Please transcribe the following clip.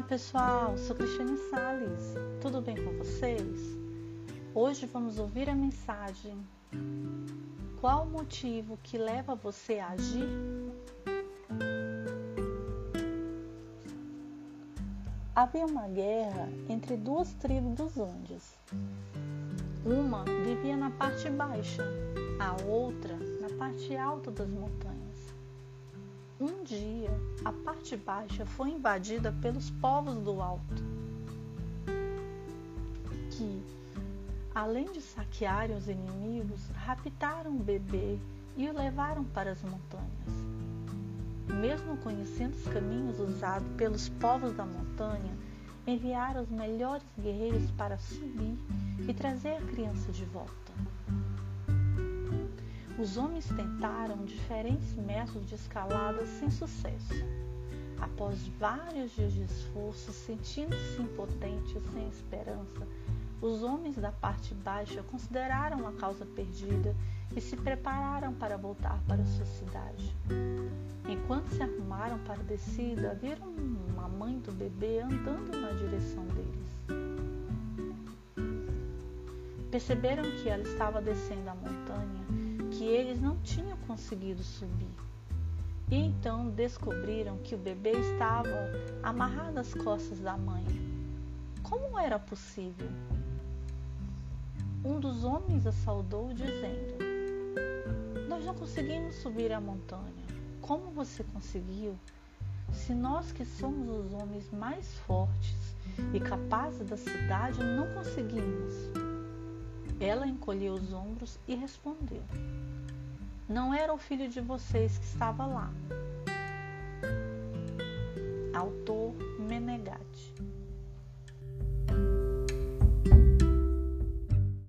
pessoal, sou Cristiane Sales. Tudo bem com vocês? Hoje vamos ouvir a mensagem. Qual o motivo que leva você a agir? Havia uma guerra entre duas tribos dos Andes. Uma vivia na parte baixa, a outra na parte alta das montanhas. Um dia, a parte baixa foi invadida pelos povos do alto, que, além de saquearem os inimigos, raptaram o bebê e o levaram para as montanhas. Mesmo conhecendo os caminhos usados pelos povos da montanha, enviaram os melhores guerreiros para subir e trazer a criança de volta. Os homens tentaram diferentes métodos de escalada sem sucesso. Após vários dias de esforço, sentindo-se impotentes e sem esperança, os homens da parte baixa consideraram a causa perdida e se prepararam para voltar para sua cidade. Enquanto se arrumaram para a descida, viram uma mãe do bebê andando na direção deles. Perceberam que ela estava descendo a montanha eles não tinham conseguido subir. E então descobriram que o bebê estava amarrado às costas da mãe. Como era possível? Um dos homens a saudou, dizendo: Nós não conseguimos subir a montanha. Como você conseguiu? Se nós que somos os homens mais fortes e capazes da cidade não conseguimos. Ela encolheu os ombros e respondeu: Não era o filho de vocês que estava lá. Autor Menegatti